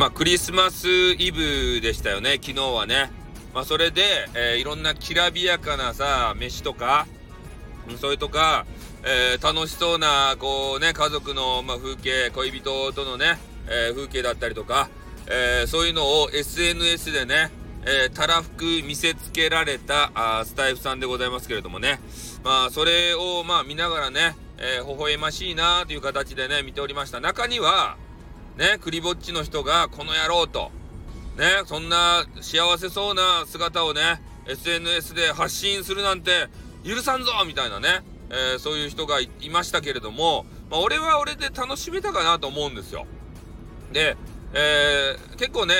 まあ、クリスマスイブでしたよね、昨日はね。まあ、それで、えー、いろんなきらびやかなさ、飯とか、それとか、えー、楽しそうな、こうね、家族の、まあ、風景、恋人とのね、えー、風景だったりとか、えそういうのを SNS でね、えたらふく見せつけられたあスタイフさんでございますけれどもね。まあ、それを、まあ、見ながらね、え微笑ましいなという形でね、見ておりました。中には、ね、クリぼっちの人が、この野郎と、ね、そんな幸せそうな姿をね、SNS で発信するなんて許さんぞみたいなね、えー、そういう人がいましたけれども、まあ、俺は俺で楽しめたかなと思うんですよ。で、えー、結構ね、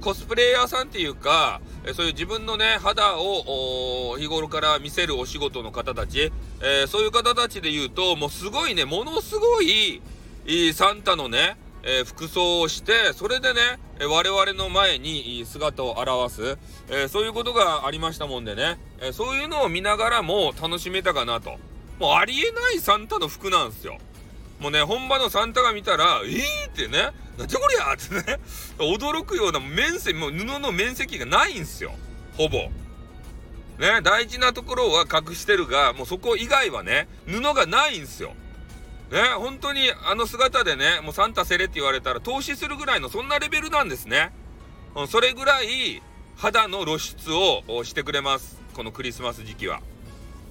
コスプレイヤーさんっていうか、そういう自分のね、肌を日頃から見せるお仕事の方たち、えー、そういう方たちで言うと、もうすごいね、ものすごい,いい、サンタのね、えー、服装をして、それでね、え我々の前に姿を現す、えー、そういうことがありましたもんでね、えー、そういうのを見ながらも楽しめたかなと。もうありえないサンタの服なんですよ。もうね、本場のサンタが見たら、えーってね、なんじゃこりゃってね、驚くような面積、もう布の面積がないんですよ。ほぼ。ね、大事なところは隠してるが、もうそこ以外はね、布がないんですよ。ね、本当にあの姿でね、もうサンタセレって言われたら投資するぐらいのそんなレベルなんですね。うん、それぐらい肌の露出をしてくれます。このクリスマス時期は。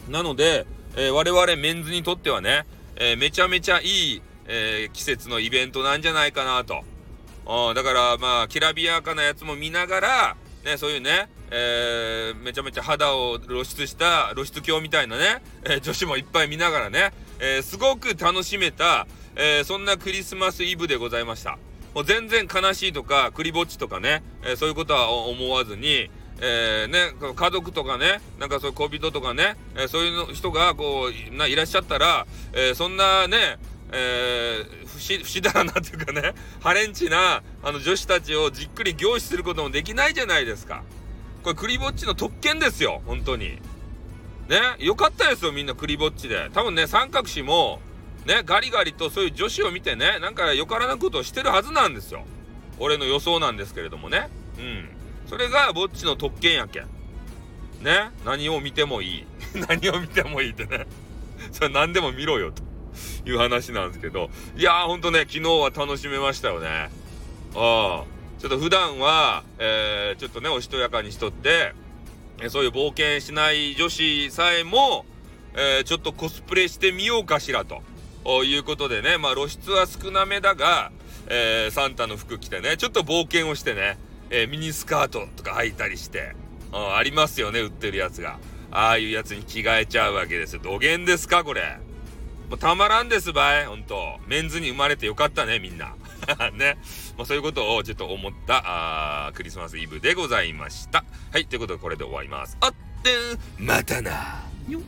なので、えー、我々メンズにとってはね、えー、めちゃめちゃいい、えー、季節のイベントなんじゃないかなと。うん、だからまあ、きらびやかなやつも見ながら、ね、そういうね、えー、めちゃめちゃ肌を露出した露出鏡みたいなね、えー、女子もいっぱい見ながらね、えー、すごく楽しめた、えそんなクリスマスイブでございました。もう全然悲しいとか、クリぼっちとかね、えそういうことは思わずに、えー、ね、家族とかね、なんかそういう恋人とかね、えそういう人がこう、ないらっしゃったら、えそんなね、えー、不死、不死だらなというかね、ハレンチな、あの女子たちをじっくり凝視することもできないじゃないですか。これクリぼっちの特権ですよ、本当に。ね、よかったですよ、みんなクリぼっちで。多分ね、三角詞も、ね、ガリガリとそういう女子を見てね、なんかよからぬことをしてるはずなんですよ。俺の予想なんですけれどもね。うん。それがぼっちの特権やけん。ね、何を見てもいい。何を見てもいいってね。それ何でも見ろよ、という話なんですけど。いやー、ほんとね、昨日は楽しめましたよね。ああ。ちょっと普段は、えー、ちょっとね、おしとやかにしとって、そういう冒険しない女子さえも、えー、ちょっとコスプレしてみようかしらと。いうことでね、まあ露出は少なめだが、えー、サンタの服着てね、ちょっと冒険をしてね、えー、ミニスカートとか履いたりして、あありますよね、売ってるやつが。ああいうやつに着替えちゃうわけですよ。土下ですか、これ。もうたまらんですばい、ほんと。メンズに生まれてよかったね、みんな。ね。まあ、そういうことをちょっと思ったクリスマスイブでございました。はい、ということでこれで終わります。あってまたなよっ